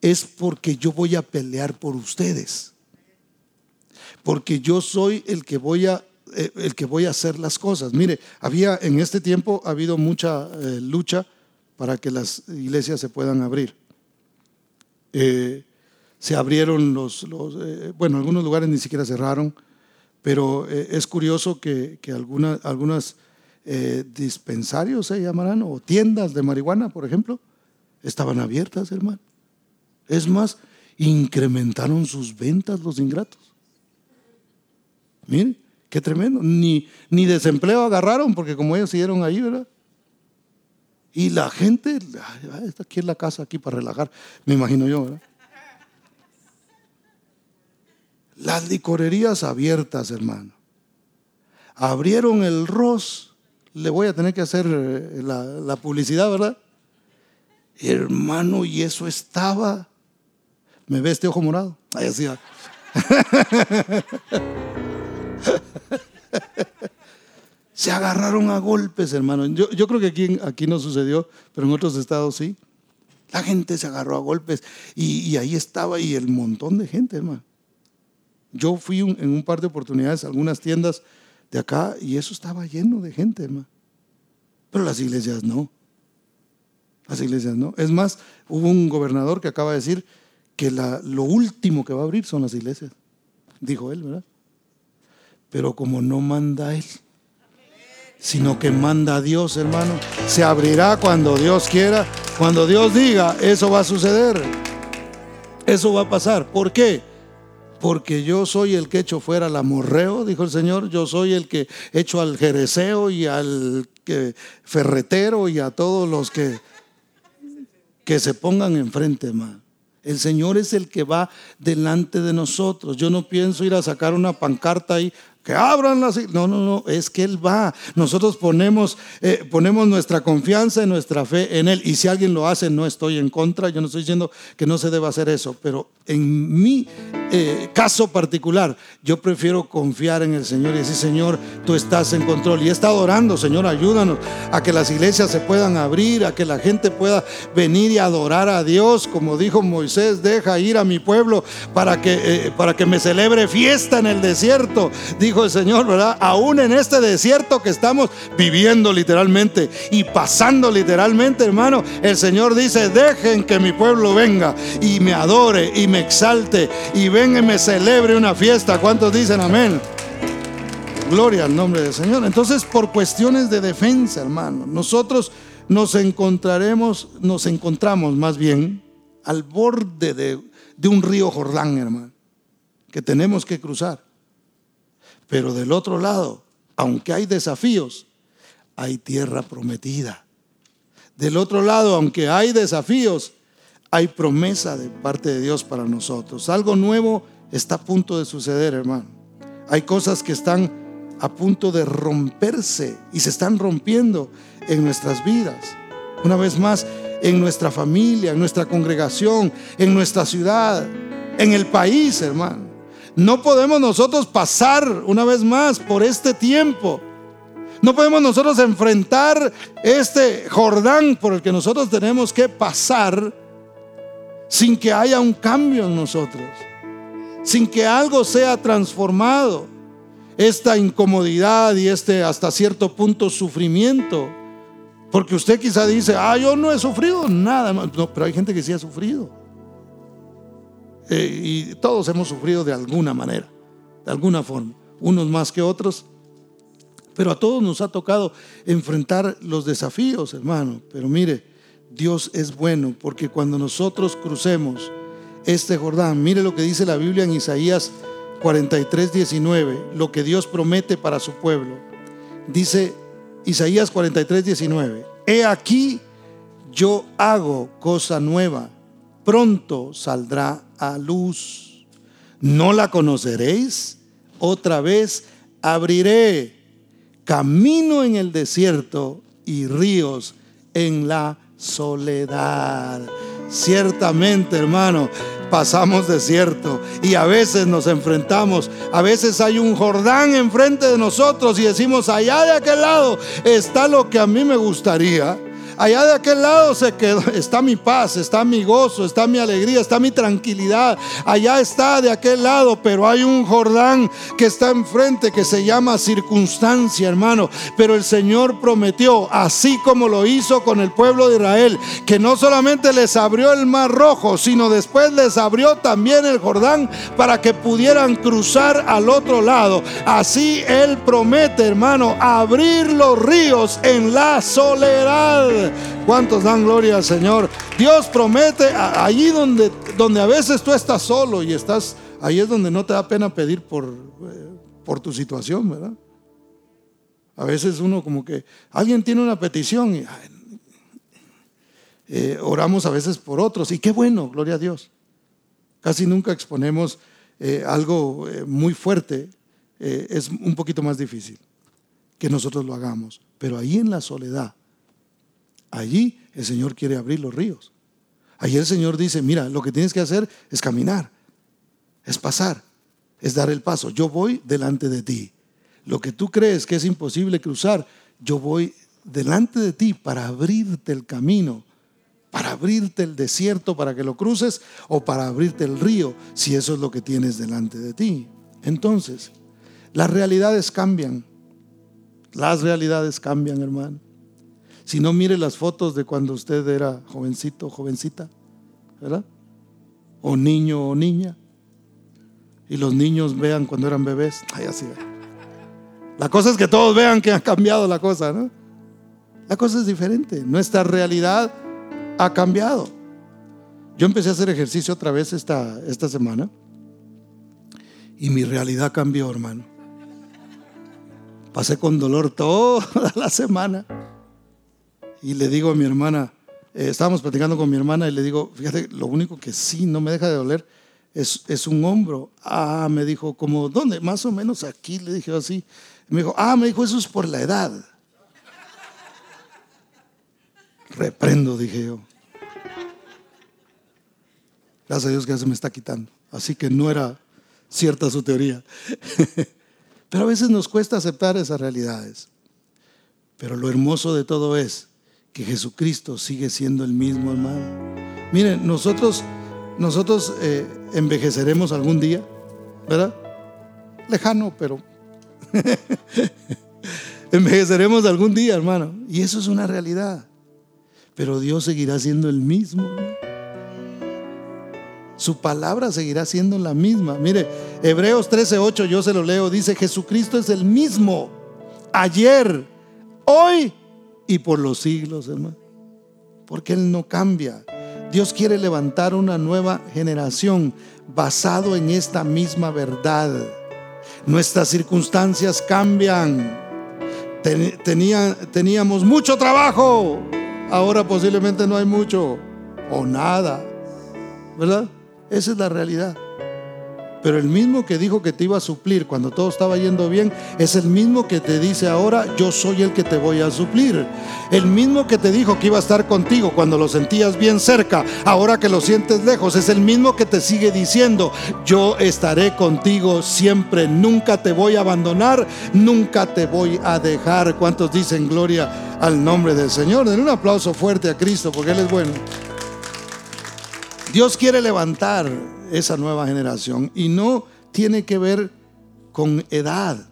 es porque yo voy a pelear por ustedes. Porque yo soy el que voy a eh, el que voy a hacer las cosas. Mire, había en este tiempo ha habido mucha eh, lucha para que las iglesias se puedan abrir. Eh, se abrieron los, bueno, algunos lugares ni siquiera cerraron, pero es curioso que, que algunas dispensarios se llamarán, o tiendas de marihuana, por ejemplo, estaban abiertas, hermano. Es más, incrementaron sus ventas los ingratos. Miren, qué tremendo. Ni, ni desempleo agarraron porque como ellos siguieron ahí, ¿verdad? Y la gente, está aquí en la casa, aquí para relajar, me imagino yo, ¿verdad? Las licorerías abiertas, hermano. Abrieron el ROS. Le voy a tener que hacer eh, la, publicidad, ¿verdad? Hermano, y eso estaba ¿Me ve este ojo morado? Ahí decía. [laughs] Se agarraron a golpes, hermano. Yo, creo que aquí, aquí no sucedió, pero en otros estados sí. La gente se agarró a golpes y, ahí estaba y el montón de gente, hermano. Yo fui en un par de oportunidades a algunas tiendas de acá y eso estaba lleno de gente, hermano. Pero las iglesias no. Las iglesias no. Es más, hubo un gobernador que acaba de decir que lo último que va a abrir son las iglesias, dijo él, ¿verdad? Pero como no manda él, sino que manda a Dios, hermano, se abrirá cuando Dios quiera, cuando Dios diga, eso va a suceder, eso va a pasar. ¿Por qué? Porque yo soy el que echo fuera al amorreo, dijo el Señor, yo soy el que echo al jereceo y al ferretero y a todos los que, que se pongan enfrente, hermano. El Señor es el que va delante de nosotros. Yo no pienso ir a sacar una pancarta ahí que abran las... No, no, no, es que Él va. Nosotros ponemos, eh, ponemos nuestra confianza y nuestra fe en Él. Y si alguien lo hace, no estoy en contra. Yo no estoy diciendo que no se deba hacer eso. Pero en mi eh, caso particular, yo prefiero confiar en el Señor y decir, Señor, tú estás en control. Y he estado orando, Señor, ayúdanos a que las iglesias se puedan abrir, a que la gente pueda venir y adorar a Dios. Como dijo Moisés, deja ir a mi pueblo para que, eh, para que me celebre fiesta en el desierto dijo el Señor, ¿verdad? Aún en este desierto que estamos viviendo literalmente y pasando literalmente, hermano, el Señor dice, dejen que mi pueblo venga y me adore y me exalte y venga y me celebre una fiesta. ¿Cuántos dicen amén? Gloria al nombre del Señor. Entonces, por cuestiones de defensa, hermano, nosotros nos encontraremos, nos encontramos más bien al borde de, de un río Jordán, hermano, que tenemos que cruzar. Pero del otro lado aunque hay desafíos, hay tierra prometida. Del otro lado, aunque hay desafíos, hay promesa de parte de Dios para nosotros. Algo nuevo está a punto de suceder, hermano. Hay cosas que están a punto de romperse y se están rompiendo en nuestras vidas. Una vez más, en nuestra familia, en nuestra congregación, en nuestra ciudad, en el país, hermano. No podemos nosotros pasar una vez más por este tiempo. No podemos nosotros enfrentar este Jordán por el que nosotros tenemos que pasar sin que haya un cambio en nosotros, sin que algo sea transformado. Esta incomodidad y este hasta cierto punto sufrimiento. Porque usted quizá dice, ah, yo no he sufrido nada. No, pero hay gente que sí ha sufrido. Eh, y todos hemos sufrido de alguna manera, de alguna forma, unos más que otros. Pero a todos nos ha tocado enfrentar los desafíos, hermano. Pero mire, Dios es bueno porque cuando nosotros crucemos este Jordán, mire lo que dice la Biblia en Isaías 43, 19, lo que Dios promete para su pueblo. Dice Isaías 43, 19, he aquí yo hago cosa nueva, pronto saldrá a luz. ¿No la conoceréis? Otra vez abriré camino en el desierto y ríos en la soledad. Ciertamente, hermano, pasamos desierto y a veces nos enfrentamos, a veces hay un Jordán enfrente de nosotros y decimos, allá de aquel lado está lo que a mí me gustaría Allá de aquel lado se quedó, está mi paz, está mi gozo, está mi alegría, está mi tranquilidad. Allá está de aquel lado, pero hay un Jordán que está enfrente que se llama circunstancia, hermano. Pero el Señor prometió, así como lo hizo con el pueblo de Israel, que no solamente les abrió el mar rojo, sino después les abrió también el Jordán para que pudieran cruzar al otro lado. Así Él promete, hermano, abrir los ríos en la soledad. ¿Cuántos dan gloria al Señor? Dios promete allí donde, donde a veces tú estás solo y estás, ahí es donde no te da pena pedir por, eh, por tu situación, ¿verdad? A veces uno como que alguien tiene una petición y eh, oramos a veces por otros y qué bueno, gloria a Dios. Casi nunca exponemos eh, algo muy fuerte, es un poquito más difícil que nosotros lo hagamos, pero ahí en la soledad Allí el Señor quiere abrir los ríos. Allí el Señor dice, mira, lo que tienes que hacer es caminar, es pasar, es dar el paso. Yo voy delante de ti. Lo que tú crees que es imposible cruzar, yo voy delante de ti para abrirte el camino, para abrirte el desierto para que lo cruces o para abrirte el río, si eso es lo que tienes delante de ti. Entonces, las realidades cambian. Las realidades cambian, hermano. Si no, mire las fotos de cuando usted era jovencito, jovencita, ¿verdad? O niño o niña. Y los niños vean cuando eran bebés. Ay, así. La cosa es que todos vean que ha cambiado la cosa, ¿no? La cosa es diferente. Nuestra realidad ha cambiado. Yo empecé a hacer ejercicio otra vez esta, esta semana y mi realidad cambió, hermano. Pasé con dolor toda la semana y le digo a mi hermana, eh, estábamos platicando con mi hermana y le digo, fíjate, lo único que sí no me deja de doler es, es un hombro. Ah, me dijo, como, ¿dónde? Más o menos aquí, le dije así. Me dijo, ah, me dijo, eso es por la edad. Reprendo, dije yo. Gracias a Dios que ya se me está quitando. Así que no era cierta su teoría. [laughs] Pero a veces nos cuesta aceptar esas realidades. Pero lo hermoso de todo es que Jesucristo sigue siendo el mismo, hermano. Miren, nosotros, nosotros eh, envejeceremos algún día, ¿verdad? Lejano, pero [laughs] envejeceremos algún día, hermano. Y eso es una realidad. Pero Dios seguirá siendo el mismo. Su palabra seguirá siendo la misma. Mire, Hebreos 13:8, yo se lo leo, dice, Jesucristo es el mismo ayer, hoy y por los siglos, hermano. Porque Él no cambia. Dios quiere levantar una nueva generación basado en esta misma verdad. Nuestras circunstancias cambian. Tenía, teníamos mucho trabajo, ahora posiblemente no hay mucho o nada, ¿verdad? Esa es la realidad. Pero el mismo que dijo que te iba a suplir cuando todo estaba yendo bien, es el mismo que te dice ahora, yo soy el que te voy a suplir. El mismo que te dijo que iba a estar contigo cuando lo sentías bien cerca, ahora que lo sientes lejos, es el mismo que te sigue diciendo, yo estaré contigo siempre, nunca te voy a abandonar, nunca te voy a dejar. ¿Cuántos dicen gloria al nombre del Señor? Den un aplauso fuerte a Cristo porque Él es bueno. Dios quiere levantar esa nueva generación y no tiene que ver con edad.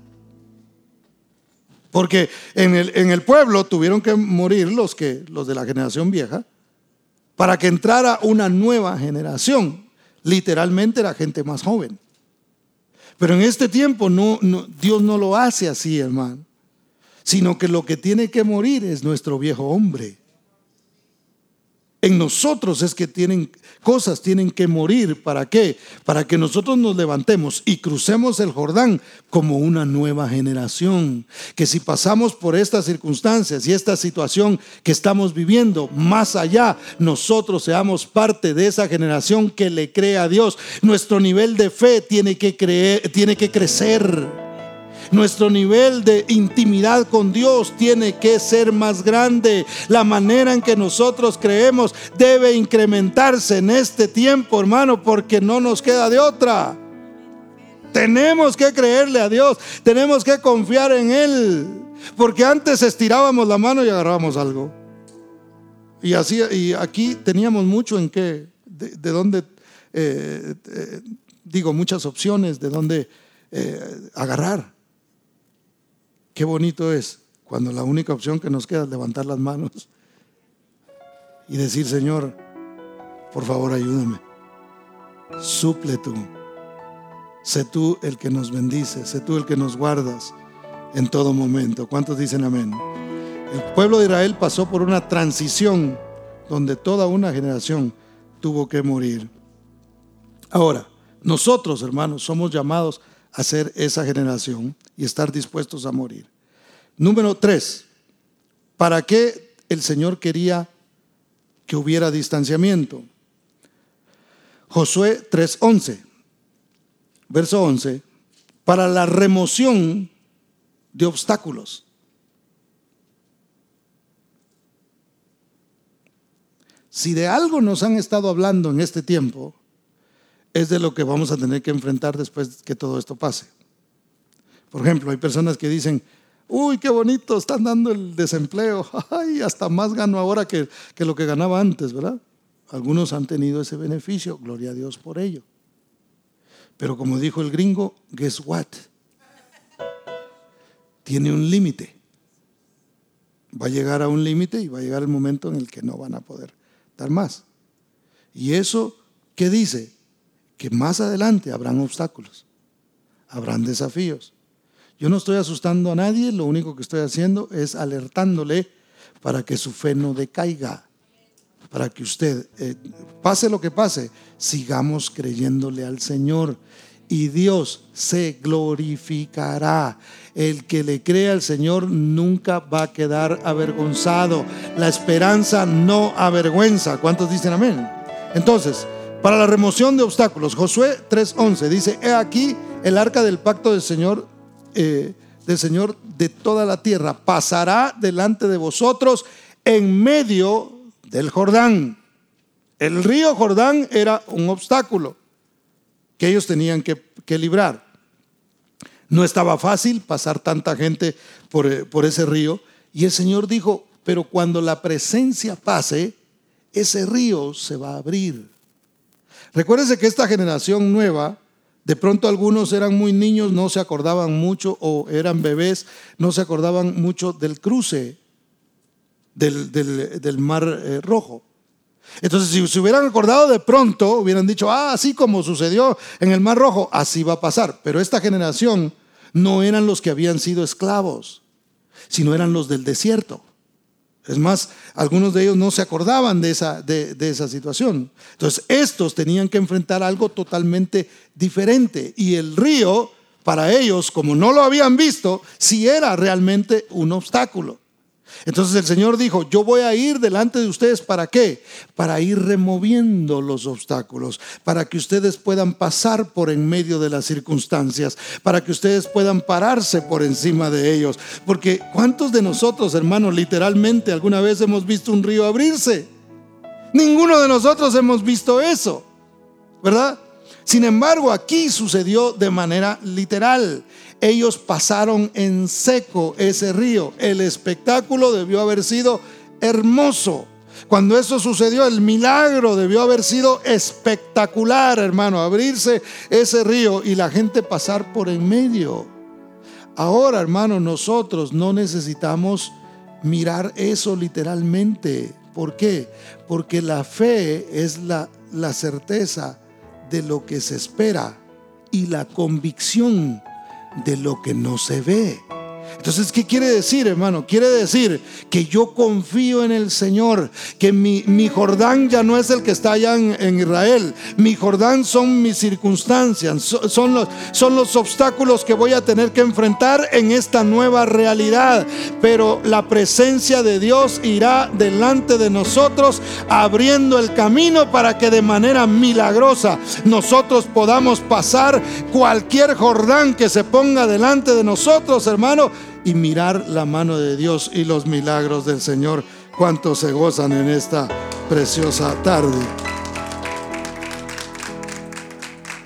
Porque en el, en el pueblo tuvieron que morir los, que, los de la generación vieja para que entrara una nueva generación. Literalmente la gente más joven. Pero en este tiempo no, Dios no lo hace así, hermano. Sino que lo que tiene que morir es nuestro viejo hombre. En nosotros es que tienen cosas tienen que morir. ¿Para qué? Para que nosotros nos levantemos y crucemos el Jordán como una nueva generación. Que si pasamos por estas circunstancias y esta situación que estamos viviendo, más allá, nosotros seamos parte de esa generación que le cree a Dios. Nuestro nivel de fe tiene que creer, tiene que crecer. Nuestro nivel de intimidad con Dios tiene que ser más grande. La manera en que nosotros creemos debe incrementarse en este tiempo, hermano, porque no nos queda de otra. Tenemos que creerle a Dios, tenemos que confiar en Él, porque antes estirábamos la mano y agarrábamos algo. Y así, y aquí teníamos mucho en qué, de, dónde, eh, eh, digo, muchas opciones de dónde eh, agarrar. Qué bonito es cuando la única opción que nos queda es levantar las manos y decir, Señor, por favor ayúdame. Suple tú. Sé tú el que nos bendice, sé tú el que nos guardas en todo momento. ¿Cuántos dicen amén? El pueblo de Israel pasó por una transición donde toda una generación tuvo que morir. Ahora, nosotros, hermanos, somos llamados a ser esa generación y estar dispuestos a morir. Número tres, ¿para qué el Señor quería que hubiera distanciamiento? Josué 3:11, verso 11, para la remoción de obstáculos. Si de algo nos han estado hablando en este tiempo, es de lo que vamos a tener que enfrentar después que todo esto pase. Por ejemplo, hay personas que dicen, uy, qué bonito, están dando el desempleo, [laughs] ay, hasta más gano ahora que, que lo que ganaba antes, ¿verdad? Algunos han tenido ese beneficio, gloria a Dios por ello. Pero como dijo el gringo, guess what? Tiene un límite. Va a llegar a un límite y va a llegar el momento en el que no van a poder dar más. Y eso, ¿qué dice? Que más adelante habrán obstáculos, habrán desafíos. Yo no estoy asustando a nadie, lo único que estoy haciendo es alertándole para que su fe no decaiga, para que usted, eh, pase lo que pase, sigamos creyéndole al Señor y Dios se glorificará. El que le cree al Señor nunca va a quedar avergonzado. La esperanza no avergüenza. ¿Cuántos dicen amén? Entonces, para la remoción de obstáculos, Josué 3:11 dice, he aquí el arca del pacto del Señor eh, del Señor de toda la tierra pasará delante de vosotros en medio del Jordán. El río Jordán era un obstáculo que ellos tenían que, librar. No estaba fácil pasar tanta gente por, eh, por ese río. Y el Señor dijo, pero cuando la presencia pase, ese río se va a abrir. Recuérdese que esta generación nueva de pronto algunos eran muy niños, no se acordaban mucho, o eran bebés, no se acordaban mucho del cruce del, mar eh, rojo. Entonces, si se hubieran acordado de pronto, hubieran dicho, ah, así como sucedió en el Mar Rojo, así va a pasar. Pero esta generación no eran los que habían sido esclavos, sino eran los del desierto. Es más, algunos de ellos no se acordaban de esa, de, esa situación. Entonces, estos tenían que enfrentar algo totalmente diferente. Y el río para ellos, como no lo habían visto, si era realmente un obstáculo. Entonces el Señor dijo, yo voy a ir delante de ustedes para qué? Para ir removiendo los obstáculos, para que ustedes puedan pasar por en medio de las circunstancias, para que ustedes puedan pararse por encima de ellos. Porque ¿cuántos de nosotros, hermanos, literalmente alguna vez hemos visto un río abrirse? Ninguno de nosotros hemos visto eso, ¿verdad? Sin embargo, aquí sucedió de manera literal ellos pasaron en seco ese río. El espectáculo debió haber sido hermoso. Cuando eso sucedió, el milagro debió haber sido espectacular, hermano, abrirse ese río y la gente pasar por en medio. Ahora, hermano, nosotros no necesitamos mirar eso literalmente. ¿Por qué? Porque la fe es la, la certeza de lo que se espera y la convicción de lo que no se ve. Entonces, ¿qué quiere decir, hermano? Quiere decir que yo confío en el Señor, que mi, Jordán ya no es el que está allá en, Israel. Mi Jordán son mis circunstancias, son los, son los obstáculos que voy a tener que enfrentar en esta nueva realidad. Pero la presencia de Dios irá delante de nosotros, abriendo el camino para que de manera milagrosa nosotros podamos pasar cualquier Jordán que se ponga delante de nosotros, hermano y mirar la mano de Dios y los milagros del Señor. Cuántos se gozan en esta preciosa tarde.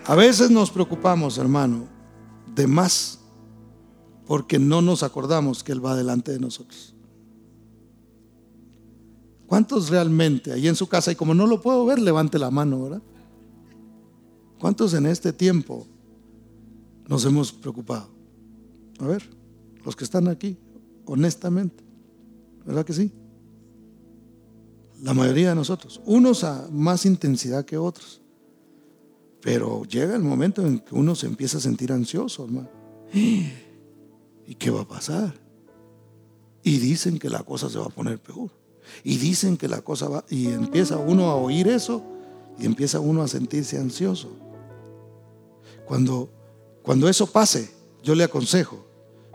A veces nos preocupamos, hermano, de más porque no nos acordamos que Él va delante de nosotros. ¿Cuántos realmente ahí en su casa, y como no lo puedo ver, levante la mano, ¿verdad? ¿Cuántos en este tiempo nos hemos preocupado? A ver los que están aquí, honestamente. ¿Verdad que sí? La mayoría de nosotros. Unos a más intensidad que otros. Pero llega el momento en que uno se empieza a sentir ansioso, hermano. [gasps] ¿Y qué va a pasar? Y dicen que la cosa se va a poner peor. Y dicen que la cosa va... Y empieza uno a oír eso y empieza uno a sentirse ansioso. Cuando, cuando eso pase, yo le aconsejo,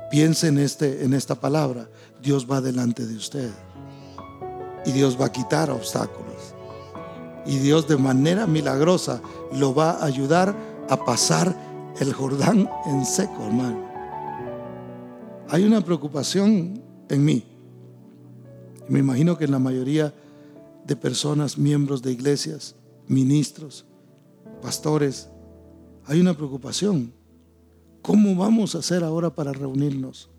Piense en, este, en esta palabra. Dios va delante de usted. Y Dios va a quitar obstáculos. Y Dios de manera milagrosa lo va a ayudar a pasar el Jordán en seco, hermano. Hay una preocupación en mí. Me imagino que en la mayoría de personas, miembros de iglesias, ministros, pastores, hay una preocupación ¿Cómo vamos a hacer ahora para reunirnos?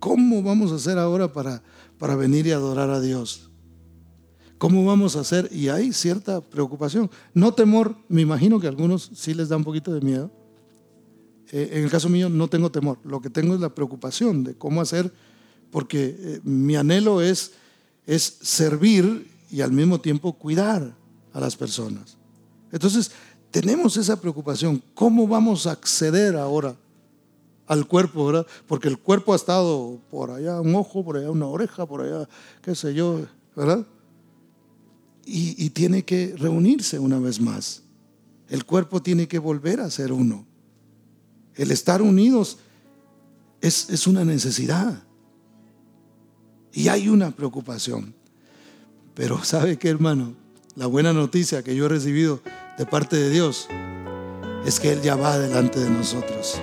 ¿Cómo vamos a hacer ahora para, para venir y adorar a Dios? ¿Cómo vamos a hacer? Y hay cierta preocupación. No temor, me imagino que a algunos sí les da un poquito de miedo. Eh, en el caso mío no tengo temor, lo que tengo es la preocupación de cómo hacer, porque eh, mi anhelo es, es servir y al mismo tiempo cuidar a las personas. Entonces, tenemos esa preocupación. ¿Cómo vamos a acceder ahora al cuerpo, verdad? Porque el cuerpo ha estado por allá un ojo, por allá una oreja, por allá, qué sé yo, ¿verdad? Y, tiene que reunirse una vez más. El cuerpo tiene que volver a ser uno. El estar unidos es, es una necesidad. Y hay una preocupación. Pero ¿sabe qué, hermano? La buena noticia que yo he recibido de parte de Dios es que Él ya va delante de nosotros.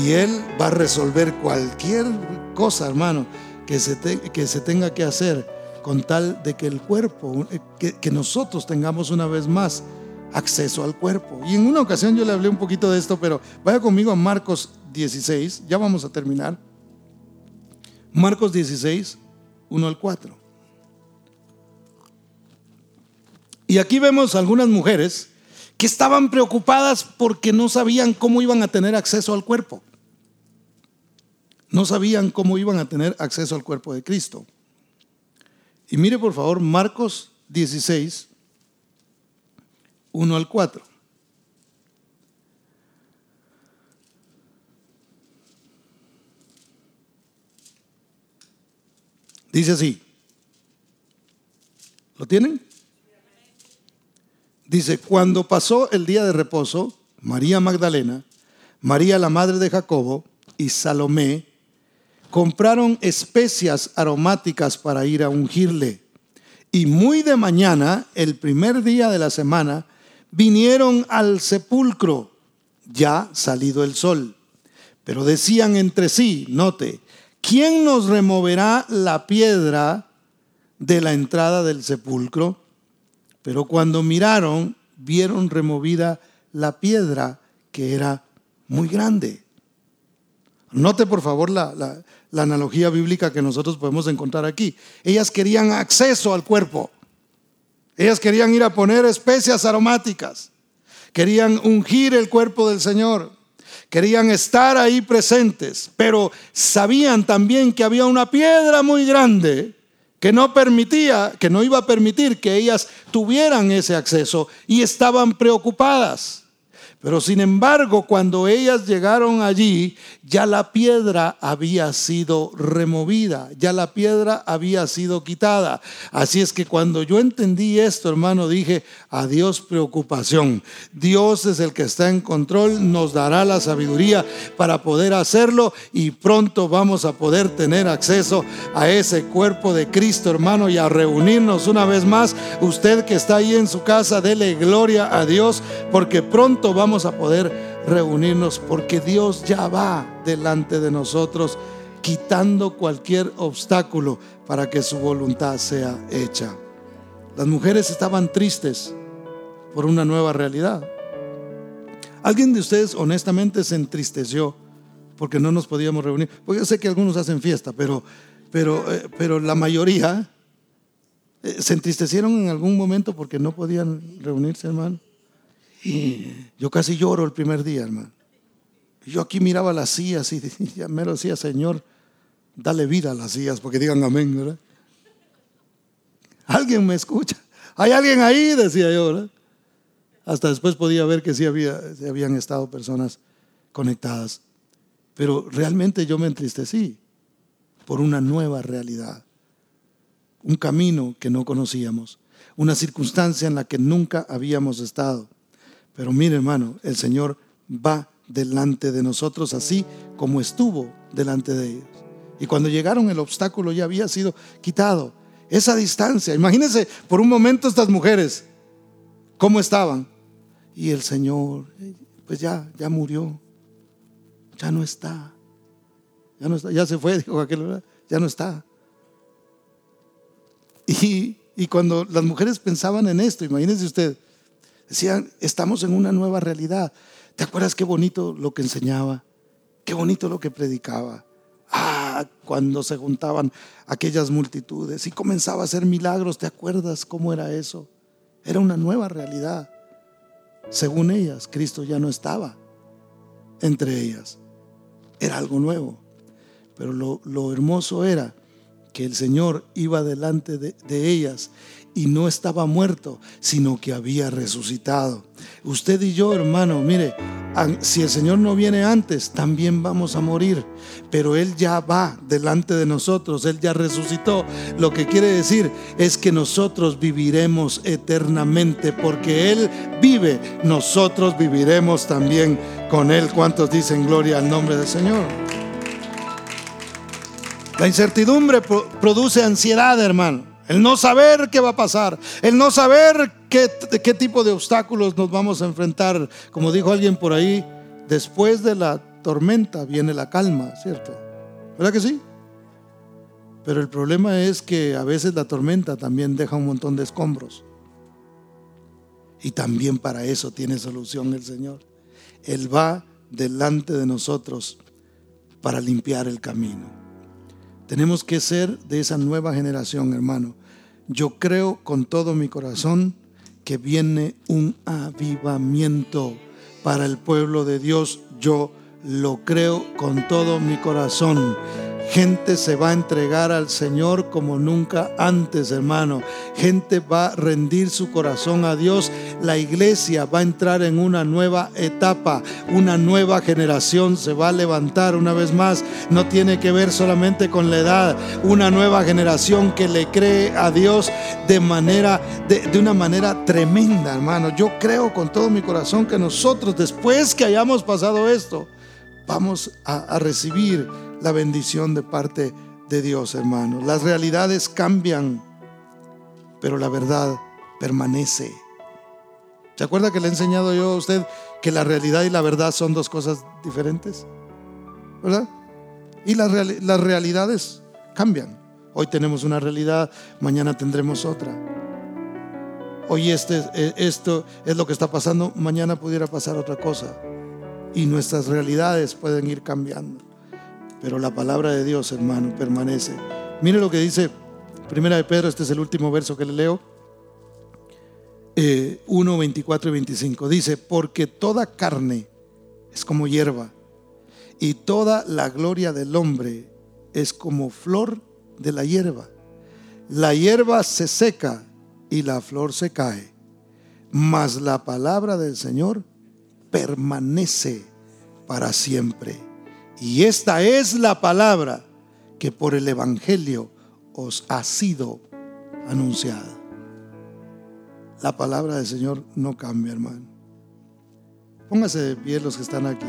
Y Él va a resolver cualquier cosa, hermano, que se, que se tenga que hacer con tal de que el cuerpo, que, que nosotros tengamos una vez más acceso al cuerpo. Y en una ocasión yo le hablé un poquito de esto, pero vaya conmigo a Marcos 16, ya vamos a terminar. Marcos 16, 1 al 4. Y aquí vemos algunas mujeres que estaban preocupadas porque no sabían cómo iban a tener acceso al cuerpo. No sabían cómo iban a tener acceso al cuerpo de Cristo. Y mire por favor Marcos 16, 1 al 4. Dice así. ¿Lo tienen? Dice, cuando pasó el día de reposo, María Magdalena María la madre de Jacobo y Salomé compraron especias aromáticas para ir a ungirle. Y muy de mañana, el primer día de la semana, vinieron al sepulcro, ya salido el sol. Pero decían entre sí, note, ¿quién nos removerá la piedra de la entrada del sepulcro? Pero cuando miraron, vieron removida la piedra que era muy grande. Note por favor la, la, analogía bíblica que nosotros podemos encontrar aquí. Ellas querían acceso al cuerpo. Ellas querían ir a poner especias aromáticas. Querían ungir el cuerpo del Señor. Querían estar ahí presentes. Pero sabían también que había una piedra muy grande que no permitía, que no iba a permitir que ellas tuvieran ese acceso y estaban preocupadas. Pero sin embargo, cuando ellas llegaron allí, ya la piedra había sido removida, ya la piedra había sido quitada. Así es que cuando yo entendí esto, hermano, dije, adiós preocupación. Dios es el que está en control, nos dará la sabiduría para poder hacerlo y pronto vamos a poder tener acceso a ese cuerpo de Cristo, hermano, y a reunirnos una vez más. Usted que está ahí en su casa, dele gloria a Dios, porque pronto vamos a poder reunirnos porque Dios ya va delante de nosotros quitando cualquier obstáculo para que su voluntad sea hecha. Las mujeres estaban tristes por una nueva realidad. ¿Alguien de ustedes honestamente se entristeció porque no nos podíamos reunir? Porque yo sé que algunos hacen fiesta, pero, pero, eh, pero la mayoría eh, se entristecieron en algún momento porque no podían reunirse, hermano. Y yo casi lloro el primer día, hermano. Yo aquí miraba las sillas y [laughs] me lo decía, Señor, dale vida a las sillas, porque digan amén, ¿verdad? Alguien me escucha. Hay alguien ahí, decía yo, ¿verdad? Hasta después podía ver que sí había, habían estado personas conectadas. Pero realmente yo me entristecí por una nueva realidad, un camino que no conocíamos, una circunstancia en la que nunca habíamos estado. Pero mire hermano, el Señor va delante de nosotros así como estuvo delante de ellos. Y cuando llegaron el obstáculo ya había sido quitado. Esa distancia, imagínense por un momento estas mujeres, cómo estaban. Y el Señor, pues ya, ya murió, ya no está, ya no está, ya se fue, [laughs] dijo aquel, ya no está. Y, y cuando las mujeres pensaban en esto, imagínense usted, Decían, estamos en una nueva realidad. ¿Te acuerdas qué bonito lo que enseñaba? Qué bonito lo que predicaba. Ah, cuando se juntaban aquellas multitudes y comenzaba a hacer milagros, ¿te acuerdas cómo era eso? Era una nueva realidad. Según ellas, Cristo ya no estaba entre ellas. Era algo nuevo. Pero lo, hermoso era que el Señor iba delante de, de ellas y no estaba muerto, sino que había resucitado. Usted y yo, hermano, mire, si el Señor no viene antes, también vamos a morir, pero Él ya va delante de nosotros, Él ya resucitó. Lo que quiere decir es que nosotros viviremos eternamente, porque Él vive, nosotros viviremos también con Él. ¿Cuántos dicen gloria al nombre del Señor? La incertidumbre produce ansiedad, hermano. El no saber qué va a pasar, el no saber qué, qué tipo de obstáculos nos vamos a enfrentar. Como dijo alguien por ahí, después de la tormenta viene la calma, ¿cierto? ¿Verdad que sí? Pero el problema es que a veces la tormenta también deja un montón de escombros. Y también para eso tiene solución el Señor. Él va delante de nosotros para limpiar el camino. Tenemos que ser de esa nueva generación, hermano, yo creo con todo mi corazón que viene un avivamiento para el pueblo de Dios. Yo lo creo con todo mi corazón gente se va a entregar al Señor como nunca antes, hermano. Gente va a rendir su corazón a Dios. La iglesia va a entrar en una nueva etapa. Una nueva generación se va a levantar una vez más. No tiene que ver solamente con la edad. Una nueva generación que le cree a Dios de manera, de, una manera tremenda, hermano. Yo creo con todo mi corazón que nosotros, después que hayamos pasado esto, vamos a recibir la bendición de parte de Dios, hermanos. Las realidades cambian, pero la verdad permanece. ¿Se acuerda que le he enseñado yo a usted que la realidad y la verdad son dos cosas diferentes? ¿Verdad? Y las, realidades cambian. Hoy tenemos una realidad, mañana tendremos otra. Hoy este, eh, esto es lo que está pasando, mañana pudiera pasar otra cosa. Y nuestras realidades pueden ir cambiando. Pero la palabra de Dios, hermano, permanece. Mire lo que dice Primera de Pedro, este es el último verso que le leo. 1, eh, 24 y 25. Dice, porque toda carne es como hierba y toda la gloria del hombre es como flor de la hierba. La hierba se seca y la flor se cae, mas la palabra del Señor permanece para siempre. Y esta es la palabra que por el Evangelio os ha sido anunciada. La palabra del Señor no cambia, hermano. Póngase de pie los que están aquí.